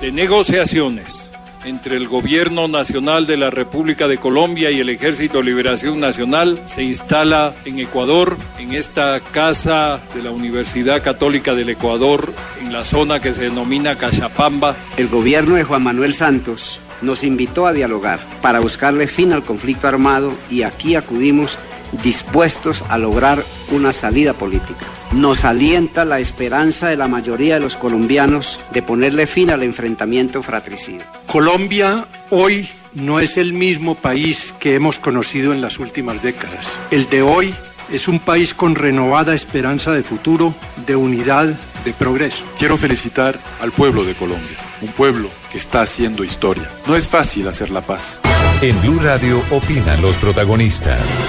de negociaciones entre el Gobierno Nacional de la República de Colombia y el Ejército de Liberación Nacional se instala en Ecuador, en esta casa de la Universidad Católica del Ecuador, en la zona que se denomina Cachapamba. El gobierno de Juan Manuel Santos nos invitó a dialogar para buscarle fin al conflicto armado y aquí acudimos dispuestos a lograr una salida política. Nos alienta la esperanza de la mayoría de los colombianos de ponerle fin al enfrentamiento fratricida. Colombia hoy no es el mismo país que hemos conocido en las últimas décadas. El de hoy es un país con renovada esperanza de futuro, de unidad, de progreso. Quiero felicitar al pueblo de Colombia, un pueblo que está haciendo historia. No es fácil hacer la paz. En Blue Radio opinan los protagonistas.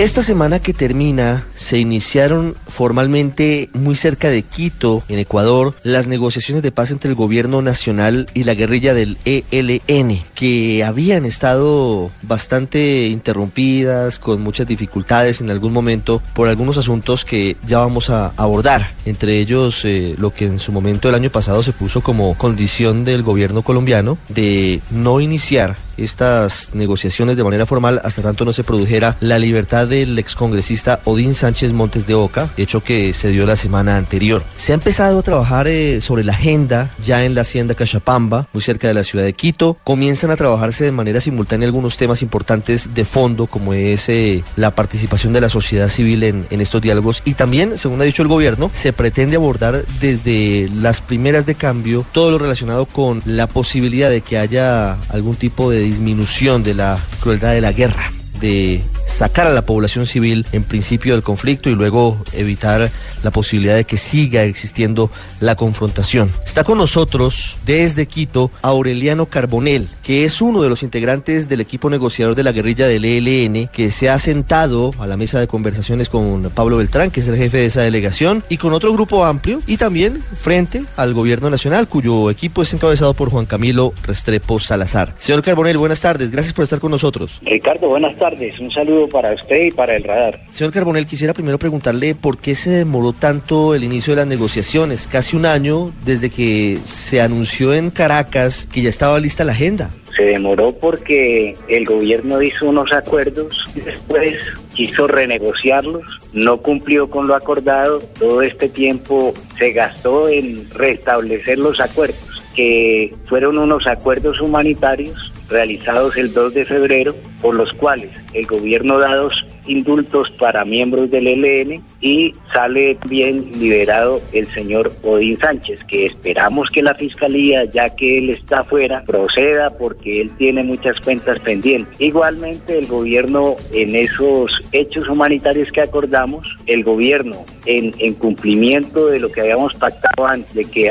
Esta semana que termina se iniciaron formalmente muy cerca de Quito, en Ecuador, las negociaciones de paz entre el gobierno nacional y la guerrilla del ELN, que habían estado bastante interrumpidas, con muchas dificultades en algún momento por algunos asuntos que ya vamos a abordar, entre ellos eh, lo que en su momento el año pasado se puso como condición del gobierno colombiano de no iniciar estas negociaciones de manera formal hasta tanto no se produjera la libertad del excongresista Odín Sánchez Montes de Oca, hecho que se dio la semana anterior. Se ha empezado a trabajar eh, sobre la agenda ya en la hacienda Cachapamba, muy cerca de la ciudad de Quito. Comienzan a trabajarse de manera simultánea algunos temas importantes de fondo, como es eh, la participación de la sociedad civil en, en estos diálogos. Y también, según ha dicho el gobierno, se pretende abordar desde las primeras de cambio todo lo relacionado con la posibilidad de que haya algún tipo de disminución de la crueldad de la guerra de sacar a la población civil en principio del conflicto y luego evitar la posibilidad de que siga existiendo la confrontación. Está con nosotros desde Quito Aureliano Carbonel, que es uno de los integrantes del equipo negociador de la guerrilla del ELN, que se ha sentado a la mesa de conversaciones con Pablo Beltrán, que es el jefe de esa delegación, y con otro grupo amplio, y también frente al gobierno nacional, cuyo equipo es encabezado por Juan Camilo Restrepo Salazar. Señor Carbonel, buenas tardes, gracias por estar con nosotros. Ricardo, buenas tardes, un saludo para usted y para el radar. Señor Carbonel, quisiera primero preguntarle por qué se demoró tanto el inicio de las negociaciones, casi un año desde que se anunció en Caracas que ya estaba lista la agenda. Se demoró porque el gobierno hizo unos acuerdos y después quiso renegociarlos, no cumplió con lo acordado, todo este tiempo se gastó en restablecer los acuerdos, que fueron unos acuerdos humanitarios realizados el 2 de febrero, por los cuales el gobierno da dos indultos para miembros del ELN y sale bien liberado el señor Odín Sánchez, que esperamos que la fiscalía, ya que él está afuera, proceda porque él tiene muchas cuentas pendientes. Igualmente el gobierno en esos hechos humanitarios que acordamos, el gobierno en, en cumplimiento de lo que habíamos pactado antes de que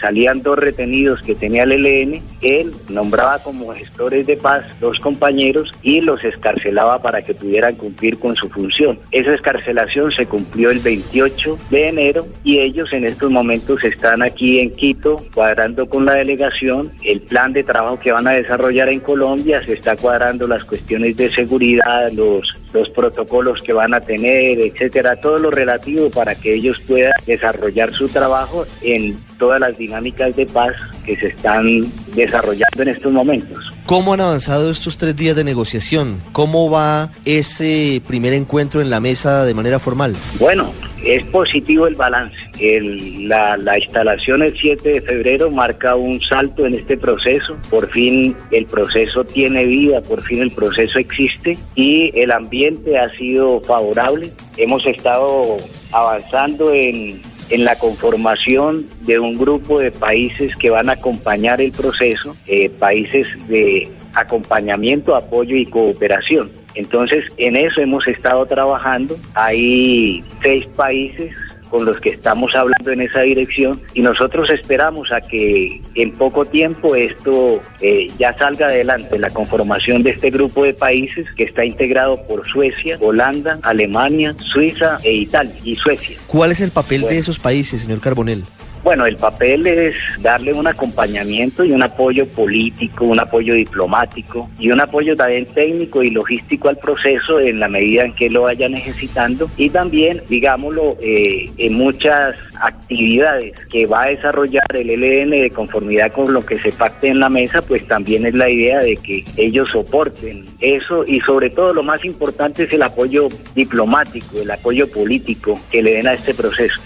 salían dos retenidos que tenía el ELN, él nombraba como gestores de paz dos compañeros y los escarcelaba para que pudieran cumplir con su función. Esa escarcelación se cumplió el 28 de enero y ellos en estos momentos están aquí en Quito cuadrando con la delegación el plan de trabajo que van a desarrollar en Colombia, se está cuadrando las cuestiones de seguridad, los los protocolos que van a tener, etcétera, todo lo relativo para que ellos puedan desarrollar su trabajo en todas las dinámicas de paz que se están desarrollando en estos momentos. ¿Cómo han avanzado estos tres días de negociación? ¿Cómo va ese primer encuentro en la mesa de manera formal? Bueno, es positivo el balance. El, la, la, instalación el 7 de febrero marca un salto en este proceso. Por fin el proceso tiene vida, por fin el proceso existe y el ambiente ha sido favorable. Hemos estado avanzando en, en la conformación de un grupo de países que van a acompañar el proceso, eh, países de acompañamiento, apoyo y cooperación. Entonces, en eso hemos estado trabajando. Hay seis países con los que estamos hablando en esa dirección y nosotros esperamos a que en poco tiempo esto eh, ya salga adelante, la conformación de este grupo de países que está integrado por Suecia, Holanda, Alemania, Suiza e Italia y Suecia. ¿Cuál es el papel bueno. de esos países, señor Carbonell? Bueno, el papel es darle un acompañamiento y un apoyo político, un apoyo diplomático y un apoyo también técnico y logístico al proceso en la medida en que lo vaya necesitando y también, digámoslo, eh, en muchas actividades que va a desarrollar el LN de conformidad con lo que se pacte en la mesa, pues también es la idea de que ellos soporten eso y sobre todo lo más importante es el apoyo diplomático, el apoyo político que le den a este proceso.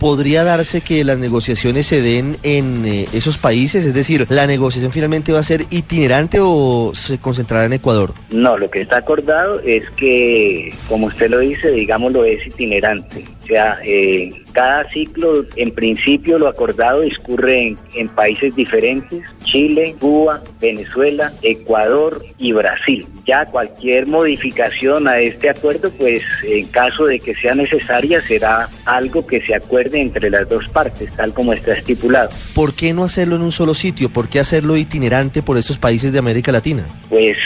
¿Podría darse que las negociaciones se den en eh, esos países? Es decir, ¿la negociación finalmente va a ser itinerante o se concentrará en Ecuador? No, lo que está acordado es que, como usted lo dice, digámoslo, es itinerante. O sea, eh, cada ciclo, en principio, lo acordado discurre en, en, países diferentes, Chile, Cuba, Venezuela, Ecuador y Brasil. Ya cualquier modificación a este acuerdo, pues en caso de que sea necesaria, será algo que se acuerde entre las dos partes, tal como está estipulado. ¿Por qué no hacerlo en un solo sitio? ¿Por qué hacerlo itinerante por estos países de América Latina? Pues,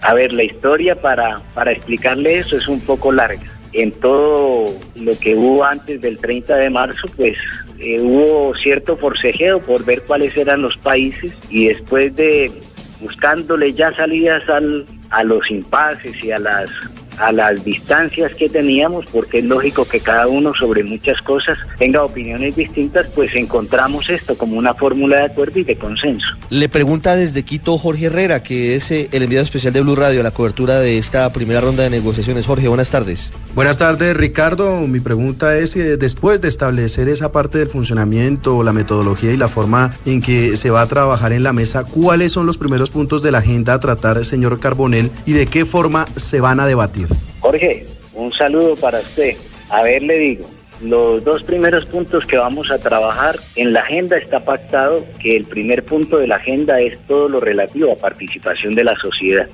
a ver, la historia para, para explicarle eso es un poco larga en todo lo que hubo antes del 30 de marzo, pues eh, hubo cierto forcejeo por ver cuáles eran los países y después de buscándole ya salidas al, a los impases y a las a las distancias que teníamos, porque es lógico que cada uno sobre muchas cosas tenga opiniones distintas, pues encontramos esto como una fórmula de acuerdo y de consenso. Le pregunta desde Quito Jorge Herrera, que es eh, el enviado especial de Blue Radio a la cobertura de esta primera ronda de negociaciones. Jorge, buenas tardes. Buenas tardes, Ricardo. Mi pregunta es, eh, después de establecer esa parte del funcionamiento, la metodología y la forma en que se va a trabajar en la mesa, ¿cuáles son los primeros puntos de la agenda a tratar, señor Carbonel, y de qué forma se van a debatir? Jorge, un saludo para usted. A ver, le digo, los dos primeros puntos que vamos a trabajar en la agenda está pactado que el primer punto de la agenda es todo lo relativo a participación de la sociedad.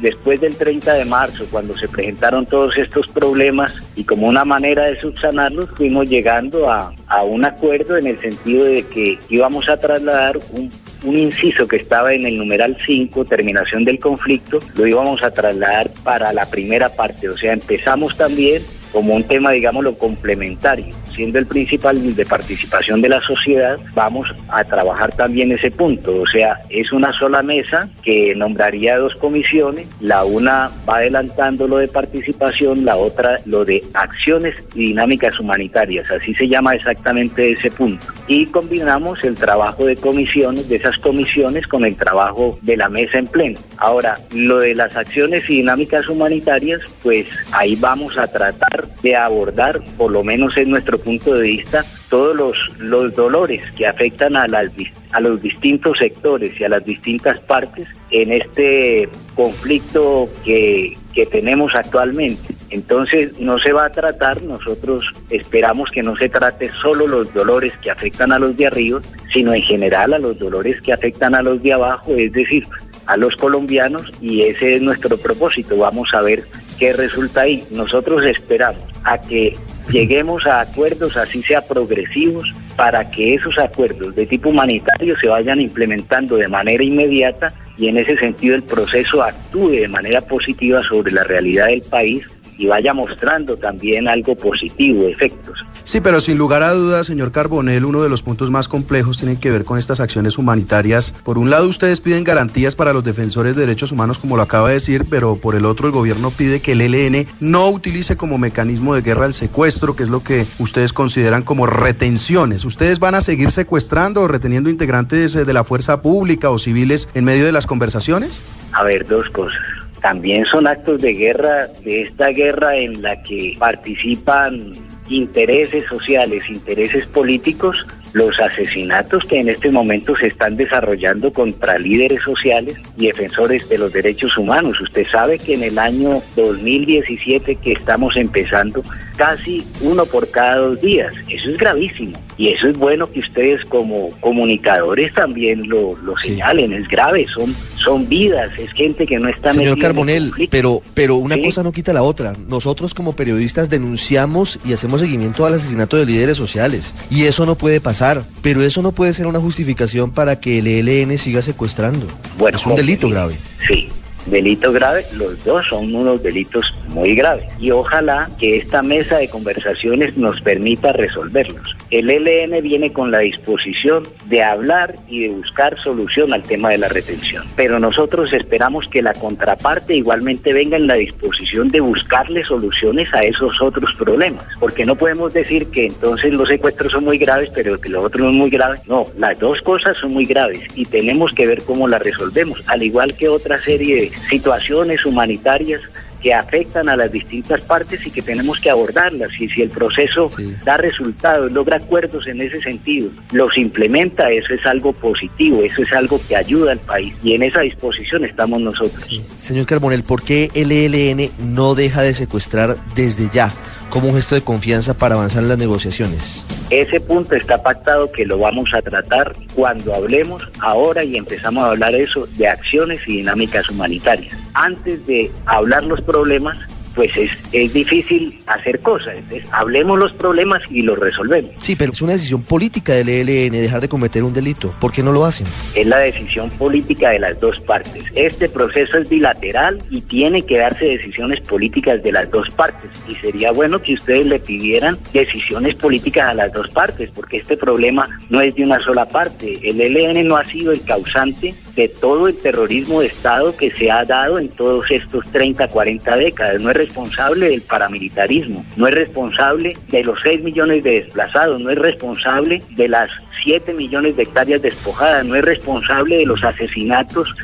después del 30 de marzo, cuando se presentaron todos estos problemas y como una manera de subsanarlos, fuimos llegando a, un acuerdo en el sentido de que íbamos a trasladar un un inciso que estaba en el numeral 5, terminación del conflicto, lo íbamos a trasladar para la primera parte. O sea, empezamos también como un tema, digámoslo, complementario. Siendo el principal de participación de la sociedad, vamos a trabajar también ese punto. O sea, es una sola mesa que nombraría dos comisiones. La una va adelantando lo de participación, la otra lo de acciones y dinámicas humanitarias. Así se llama exactamente ese punto. Y combinamos el trabajo de comisiones, de esas comisiones, con el trabajo de la mesa en pleno. Ahora, lo de las acciones y dinámicas humanitarias, pues ahí vamos a tratar de abordar, por lo menos en nuestro punto de vista, todos los, los dolores que afectan a, las, a los distintos sectores y a las distintas partes en este conflicto que, que tenemos actualmente. Entonces no se va a tratar, nosotros esperamos que no se trate solo los dolores que afectan a los de arriba, sino en general a los dolores que afectan a los de abajo, es decir, a los colombianos y ese es nuestro propósito. Vamos a ver qué resulta ahí. Nosotros esperamos a que lleguemos a acuerdos, así sea progresivos, para que esos acuerdos de tipo humanitario se vayan implementando de manera inmediata y en ese sentido el proceso actúe de manera positiva sobre la realidad del país y vaya mostrando también algo positivo, efectos. Sí, pero sin lugar a dudas, señor Carbonel, uno de los puntos más complejos tiene que ver con estas acciones humanitarias. Por un lado, ustedes piden garantías para los defensores de derechos humanos, como lo acaba de decir, pero por el otro, el gobierno pide que el ELN no utilice como mecanismo de guerra el secuestro, que es lo que ustedes consideran como retenciones. ¿Ustedes van a seguir secuestrando o reteniendo integrantes de la fuerza pública o civiles en medio de las conversaciones? A ver, dos cosas también son actos de guerra, de esta guerra en la que participan intereses sociales, intereses políticos, los asesinatos que en este momento se están desarrollando contra líderes sociales y defensores de los derechos humanos. Usted sabe que en el año 2017 que estamos empezando, casi uno por cada dos días. Eso es gravísimo. Y eso es bueno que ustedes como comunicadores también lo, lo señalen. Es grave, son, son vidas, es gente que no está... Señor Carbonel, pero, pero una cosa no quita la otra. Nosotros como periodistas denunciamos y hacemos seguimiento al asesinato de líderes sociales. Y eso no puede pasar. Pero eso no puede ser una justificación para que el ELN siga secuestrando. Bueno, es un delito grave. Sí, delito grave, los dos son unos delitos muy graves. Y ojalá que esta mesa de conversaciones nos permita resolverlos. El ELN viene con la disposición de hablar y de buscar solución al tema de la retención. Pero nosotros esperamos que la contraparte igualmente venga en la disposición de buscarle soluciones a esos otros problemas. Porque no podemos decir que entonces los secuestros son muy graves, pero que los otros no son muy graves. No, las dos cosas son muy graves y tenemos que ver cómo las resolvemos, al igual que otra serie de situaciones humanitarias que afectan a las distintas partes y que tenemos que abordarlas. Y si el proceso da resultados, logra acuerdos en ese sentido, los implementa, eso es algo positivo, eso es algo que ayuda al país. Y en esa disposición estamos nosotros. Señor Carbonel, ¿por qué el ELN no deja de secuestrar desde ya? como un gesto de confianza para avanzar en las negociaciones. Ese punto está pactado que lo vamos a tratar cuando hablemos ahora y empezamos a hablar eso de acciones y dinámicas humanitarias. Antes de hablar los problemas, pues es, es difícil hacer cosas. Entonces, hablemos los problemas y los resolvemos. Sí, pero es una decisión política del ELN dejar de cometer un delito. ¿Por qué no lo hacen? Es la decisión política de las dos partes. Este proceso es bilateral y tiene que darse decisiones políticas de las dos partes. Y sería bueno que ustedes le pidieran decisiones políticas a las dos partes, porque este problema no es de una sola parte. El ELN no ha sido el causante de todo el terrorismo de Estado que se ha dado en todos estos 30, 40 décadas. No es responsable del paramilitarismo, no es responsable de los 6 millones de desplazados, no es responsable de las 7 millones de hectáreas despojadas, no es responsable de los asesinatos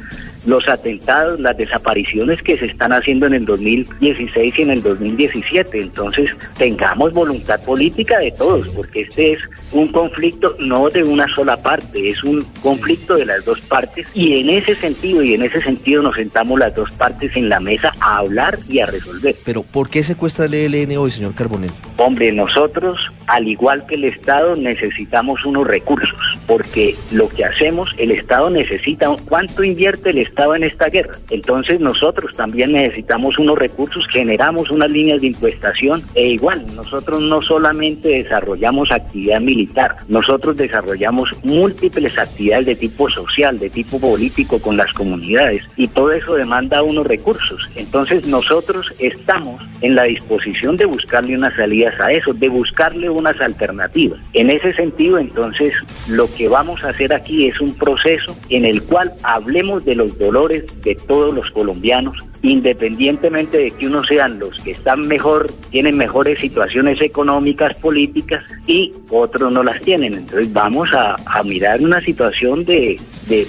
los atentados, las desapariciones que se están haciendo en el 2016 y en el 2017. Entonces, tengamos voluntad política de todos, porque este es un conflicto no de una sola parte, es un conflicto de las dos partes y en ese sentido y en ese sentido nos sentamos las dos partes en la mesa a hablar y a resolver. Pero ¿por qué secuestra el ELN hoy, señor Carbonell? Hombre, nosotros, al igual que el Estado, necesitamos unos recursos, porque lo que hacemos, el Estado necesita, ¿cuánto invierte el Estado en esta guerra? Entonces nosotros también necesitamos unos recursos, generamos unas líneas de impuestación e igual, nosotros no solamente desarrollamos actividad militar, nosotros desarrollamos múltiples actividades de tipo social, de tipo político con las comunidades y todo eso demanda unos recursos. Entonces nosotros estamos en la disposición de buscarle unas salidas a eso, de buscarle unas alternativas. En ese sentido, entonces, lo que vamos a hacer aquí es un proceso en el cual hablemos de los dolores de todos los colombianos, independientemente de que unos sean los que están mejor, tienen mejores situaciones económicas, políticas y otros no las tienen. Entonces vamos a, mirar una situación de,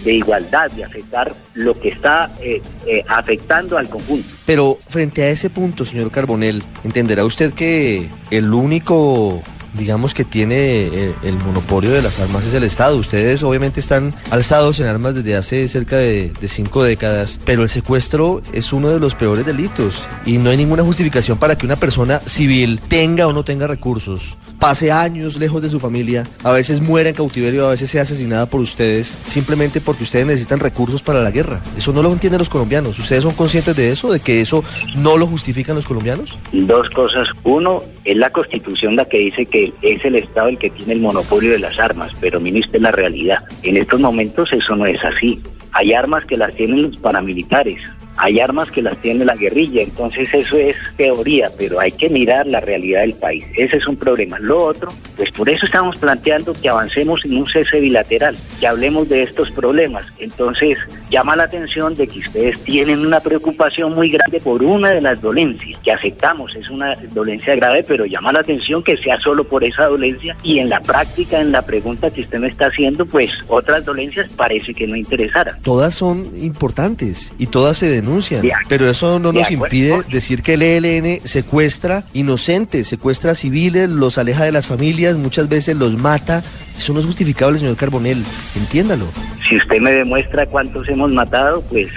igualdad, de afectar lo que está eh, eh, afectando al conjunto. Pero frente a ese punto, señor Carbonel, entenderá usted que el único digamos que tiene eh, el, monopolio de las armas es el Estado. Ustedes obviamente están alzados en armas desde hace cerca de, de, cinco décadas, pero el secuestro es uno de los peores delitos y no hay ninguna justificación para que una persona civil tenga o no tenga recursos pase años lejos de su familia, a veces muera en cautiverio, a veces sea asesinada por ustedes, simplemente porque ustedes necesitan recursos para la guerra. Eso no lo entienden los colombianos. ¿Ustedes son conscientes de eso, de que eso no lo justifican los colombianos? Dos cosas. Uno, es la constitución la que dice que es el Estado el que tiene el monopolio de las armas, pero ministro, es la realidad. En estos momentos eso no es así. Hay armas que las tienen los paramilitares, hay armas que las tiene la guerrilla, entonces eso es teoría, pero hay que mirar la realidad del país. Ese es un problema. Lo otro, pues por eso estamos planteando que avancemos en un cese bilateral, que hablemos de estos problemas. Entonces, llama la atención de que ustedes tienen una preocupación muy grande por una de las dolencias, que aceptamos, es una dolencia grave, pero llama la atención que sea solo por esa dolencia y en la práctica, en la pregunta que usted me está haciendo, pues otras dolencias parece que no interesaran. Todas son importantes y todas se denuncian pero eso no nos impide decir que el ELN secuestra inocentes, secuestra civiles, los aleja de las familias, muchas veces los mata. Eso no es justificable, señor Carbonel, entiéndalo. Si usted me demuestra cuántos hemos matado, pues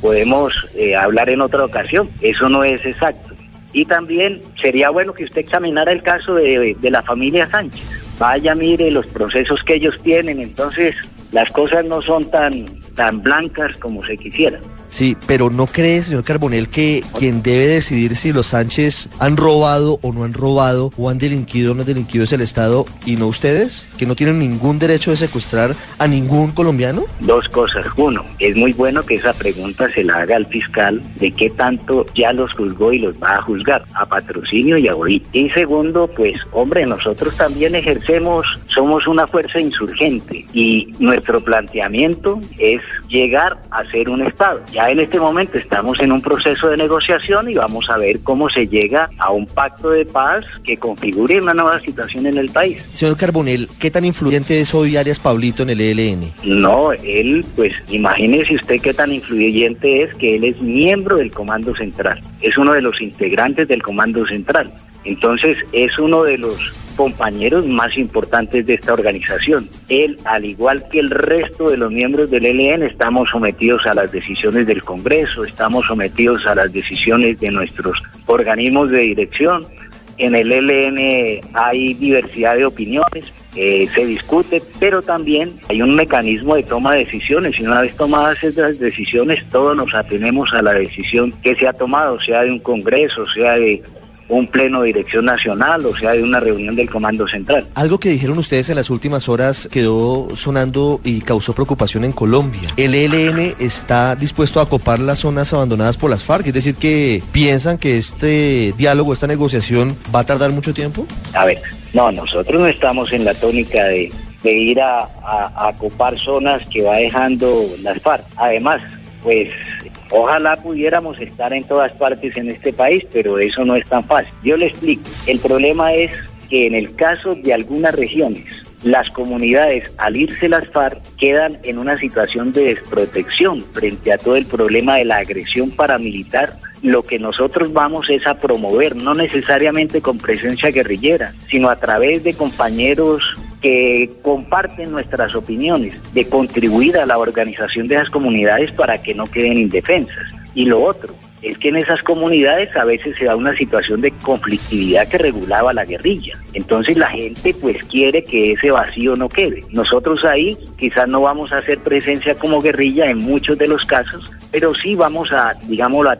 podemos eh, hablar en otra ocasión. Eso no es exacto. Y también sería bueno que usted examinara el caso de, de la familia Sánchez. Vaya, mire los procesos que ellos tienen. Entonces, las cosas no son tan, tan blancas como se quisiera. Sí, pero ¿no cree, señor Carbonel, que quien debe decidir si los Sánchez han robado o no han robado, o han delinquido o no han delinquido es el Estado y no ustedes? Que no tienen ningún derecho de secuestrar a ningún colombiano? Dos cosas. Uno, es muy bueno que esa pregunta se la haga al fiscal de qué tanto ya los juzgó y los va a juzgar, a patrocinio y a OI. Y segundo, pues hombre, nosotros también ejercemos, somos una fuerza insurgente y nuestro planteamiento es llegar a ser un Estado. Ya en este momento estamos en un proceso de negociación y vamos a ver cómo se llega a un pacto de paz que configure una nueva situación en el país. Señor Carbonel, ¿qué tan influyente es hoy Arias Paulito en el ELN? No, él, pues imagínese usted qué tan influyente es que él es miembro del Comando Central, es uno de los integrantes del Comando Central. Entonces es uno de los compañeros más importantes de esta organización. Él, al igual que el resto de los miembros del ELN, estamos sometidos a las decisiones del Congreso, estamos sometidos a las decisiones de nuestros organismos de dirección. En el ELN hay diversidad de opiniones, eh, se discute, pero también hay un mecanismo de toma de decisiones y una vez tomadas esas decisiones todos nos atenemos a la decisión que se ha tomado, sea de un congreso, sea de un pleno de dirección nacional, o sea, de una reunión del Comando Central. Algo que dijeron ustedes en las últimas horas quedó sonando y causó preocupación en Colombia. ¿El ELN está dispuesto a copar las zonas abandonadas por las FARC? Es decir, que piensan que este diálogo, esta negociación va a tardar mucho tiempo? A ver, no, nosotros no estamos en la tónica de, ir a, a, copar zonas que va dejando las FARC. Además, pues Ojalá pudiéramos estar en todas partes en este país, pero eso no es tan fácil. Yo le explico. El problema es que en el caso de algunas regiones, las comunidades, al irse las FARC, quedan en una situación de desprotección frente a todo el problema de la agresión paramilitar. Lo que nosotros vamos es a promover, no necesariamente con presencia guerrillera, sino a través de compañeros que comparten nuestras opiniones, de contribuir a la organización de esas comunidades para que no queden indefensas. Y lo otro, es que en esas comunidades a veces se da una situación de conflictividad que regulaba la guerrilla. Entonces la gente pues quiere que ese vacío no quede. Nosotros ahí quizás no vamos a hacer presencia como guerrilla en muchos de los casos, pero sí vamos a, digámoslo, a,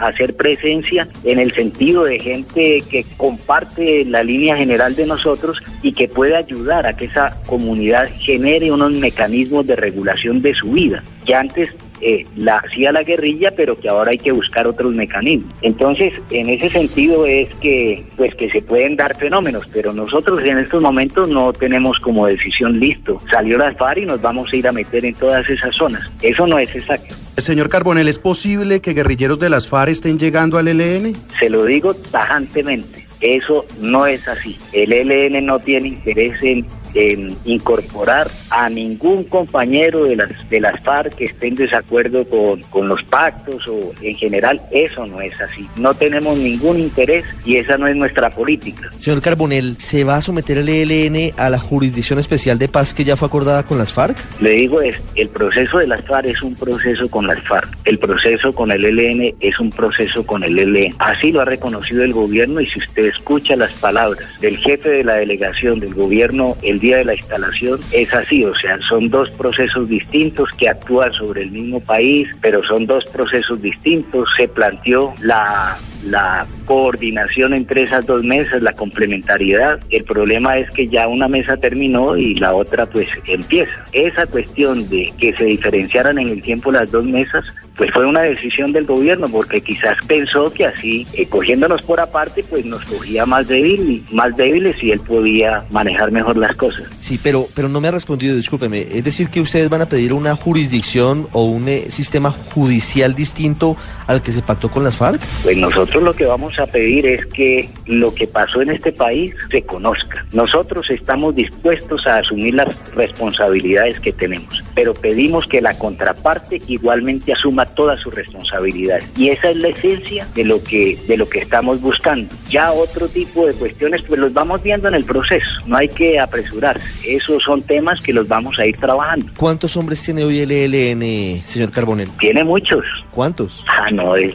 hacer presencia en el sentido de gente que comparte la línea general de nosotros y que puede ayudar a que esa comunidad genere unos mecanismos de regulación de su vida, que antes eh, la hacía la guerrilla, pero que ahora hay que buscar otros mecanismos. Entonces, en ese sentido es que, pues, que se pueden dar fenómenos, pero nosotros en estos momentos no tenemos como decisión listo. Salió la FARC y nos vamos a ir a meter en todas esas zonas. Eso no es exacto. Señor Carbonel, ¿es posible que guerrilleros de las FARC estén llegando al ELN? Se lo digo tajantemente. Eso no es así. El ELN no tiene interés en en incorporar a ningún compañero de las de las FARC que esté en desacuerdo con, con los pactos o en general eso no es así. No tenemos ningún interés y esa no es nuestra política. Señor Carbonel, ¿se va a someter el ELN a la jurisdicción especial de paz que ya fue acordada con las FARC? Le digo es, el proceso de las FARC es un proceso con las FARC. El proceso con el ELN es un proceso con el ELN. Así lo ha reconocido el gobierno y si usted escucha las palabras del jefe de la delegación del gobierno, el día de la instalación es así, o sea, son dos procesos distintos que actúan sobre el mismo país, pero son dos procesos distintos. Se planteó la la coordinación entre esas dos mesas, la complementariedad. El problema es que ya una mesa terminó y la otra pues empieza. Esa cuestión de que se diferenciaran en el tiempo las dos mesas pues fue una decisión del gobierno porque quizás pensó que así, eh, cogiéndonos por aparte, pues nos cogía más débil, más débiles y él podía manejar mejor las cosas. Sí, pero, pero no me ha respondido, discúlpeme. Es decir, que ustedes van a pedir una jurisdicción o un eh, sistema judicial distinto al que se pactó con las FARC? Pues nosotros lo que vamos a pedir es que lo que pasó en este país se conozca. Nosotros estamos dispuestos a asumir las responsabilidades que tenemos, pero pedimos que la contraparte igualmente asuma todas sus responsabilidades. Y esa es la esencia de lo que de lo que estamos buscando. Ya otro tipo de cuestiones pues los vamos viendo en el proceso, no hay que apresurarse. Esos son temas que los vamos a ir trabajando. ¿Cuántos hombres tiene hoy el ELN, señor Carbonel? Tiene muchos. ¿Cuántos? Ah, no, es,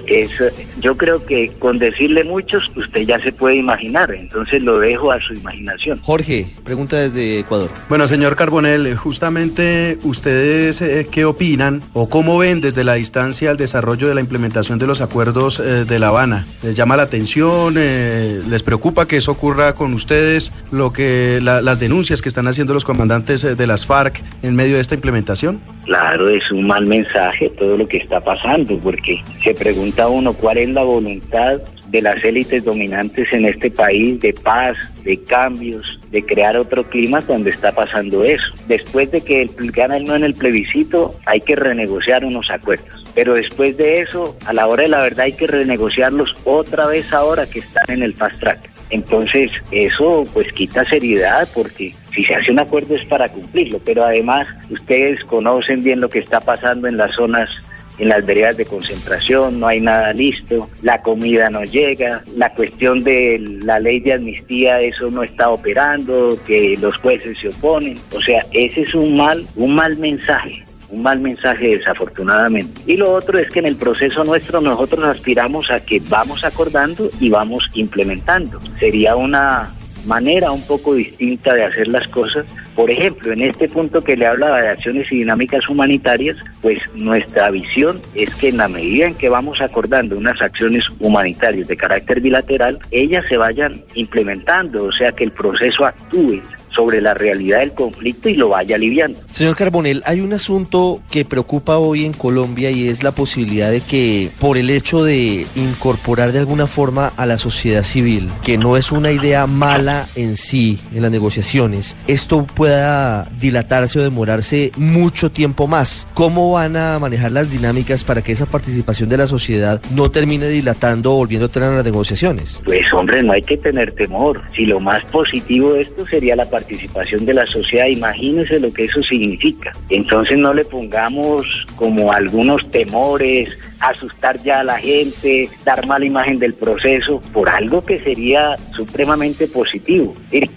yo creo que con decirle muchos usted ya se puede imaginar, entonces lo dejo a su imaginación. Jorge, pregunta desde Ecuador. Bueno, señor Carbonel, justamente usted ¿ustedes eh, qué opinan o cómo ven desde la distancia el desarrollo de la implementación de los acuerdos eh, de La Habana? ¿Les llama la atención? Eh, ¿Les preocupa que eso ocurra con ustedes? Lo que las denuncias que están haciendo los comandantes de las FARC en medio de esta implementación? Claro, es un mal mensaje todo lo que está pasando, porque se pregunta uno cuál es la voluntad de las élites dominantes en este país de paz, de cambios, de crear otro clima cuando está pasando eso. Después de que el, gana el no en el plebiscito, hay que renegociar unos acuerdos. Pero después de eso, a la hora de la verdad hay que renegociarlos otra vez ahora que están en el fast track. Entonces, eso pues quita seriedad porque si se hace un acuerdo es para cumplirlo, pero además ustedes conocen bien lo que está pasando en las zonas en las veredas de concentración, no hay nada listo, la comida no llega, la cuestión de la ley de amnistía, eso no está operando, que los jueces se oponen. O sea, ese es un mal, un mal mensaje un mal mensaje desafortunadamente. Y lo otro es que en el proceso nuestro nosotros aspiramos a que vamos acordando y vamos implementando. Sería una manera un poco distinta de hacer las cosas. Por ejemplo, en este punto que le hablaba de acciones y dinámicas humanitarias, pues nuestra visión es que en la medida en que vamos acordando unas acciones humanitarias de carácter bilateral, ellas se vayan implementando, o sea, que el proceso actúe sobre la realidad del conflicto y lo vaya aliviando. Señor Carbonel, hay un asunto que preocupa hoy en Colombia y es la posibilidad de que por el hecho de incorporar de alguna forma a la sociedad civil, que no es una idea mala en sí en las negociaciones, esto pueda dilatarse o demorarse mucho tiempo más. ¿Cómo van a manejar las dinámicas para que esa participación de la sociedad no termine dilatando o volviendo a las negociaciones? Pues hombre, no hay que tener temor. Si lo más positivo de esto sería la participación participación de la sociedad, imagínense lo que eso significa. Entonces no le pongamos como algunos temores, asustar ya a la gente, dar mala imagen del proceso por algo que sería supremamente positivo.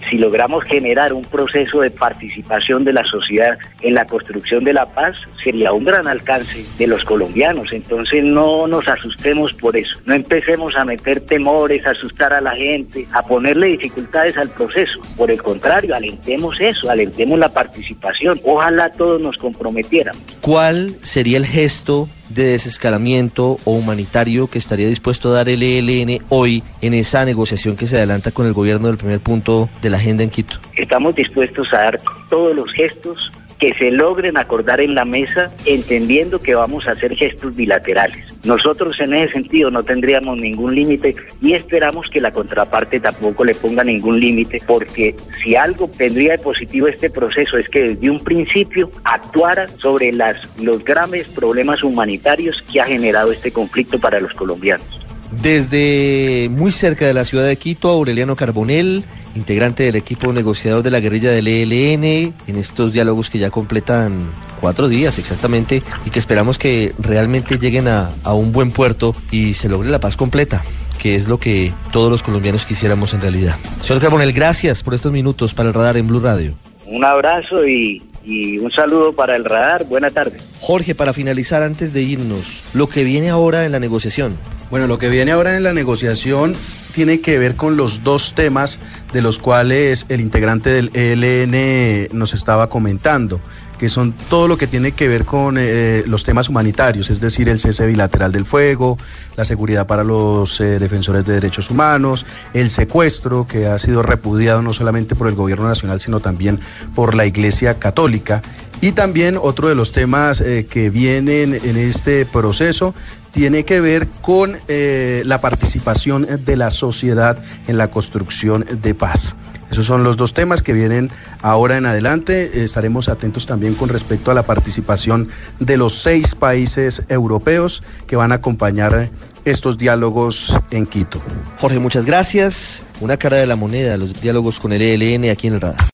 Si logramos generar un proceso de participación de la sociedad en la construcción de la paz, sería un gran alcance de los colombianos. Entonces no nos asustemos por eso. No empecemos a meter temores, asustar a la gente, a ponerle dificultades al proceso. Por el contrario, alentemos eso, alentemos la participación. Ojalá todos nos comprometiéramos. ¿Cuál sería el gesto de desescalamiento o humanitario que estaría dispuesto a dar el ELN hoy en esa negociación que se adelanta con el gobierno del primer punto de la agenda en Quito? Estamos dispuestos a dar todos los gestos que se logren acordar en la mesa, entendiendo que vamos a hacer gestos bilaterales. Nosotros en ese sentido no tendríamos ningún límite y esperamos que la contraparte tampoco le ponga ningún límite, porque si algo tendría de positivo este proceso es que desde un principio actuara sobre las, los graves problemas humanitarios que ha generado este conflicto para los colombianos. Desde muy cerca de la ciudad de Quito, Aureliano Carbonel, integrante del equipo negociador de la guerrilla del ELN, en estos diálogos que ya completan cuatro días exactamente y que esperamos que realmente lleguen a, a un buen puerto y se logre la paz completa que es lo que todos los colombianos quisiéramos en realidad. Señor Carbonel, gracias por estos minutos para el radar en Blue Radio. Un abrazo y, y, un saludo para el radar. Buena tarde. Jorge, para finalizar antes de irnos, lo que viene ahora en la negociación. Bueno, lo que viene ahora en la negociación tiene que ver con los dos temas de los cuales el integrante del ELN nos estaba comentando que son todo lo que tiene que ver con eh, los temas humanitarios, es decir, el cese bilateral del fuego, la seguridad para los eh, defensores de derechos humanos, el secuestro, que ha sido repudiado no solamente por el gobierno nacional, sino también por la Iglesia Católica. Y también otro de los temas eh, que vienen en este proceso tiene que ver con la participación de la sociedad en la construcción de paz. Esos son los dos temas que vienen ahora en adelante. Estaremos atentos también con respecto a la participación de los seis países europeos que van a acompañar estos diálogos en Quito. Jorge, muchas gracias. Una cara de la moneda, los diálogos con el ELN aquí en el radar.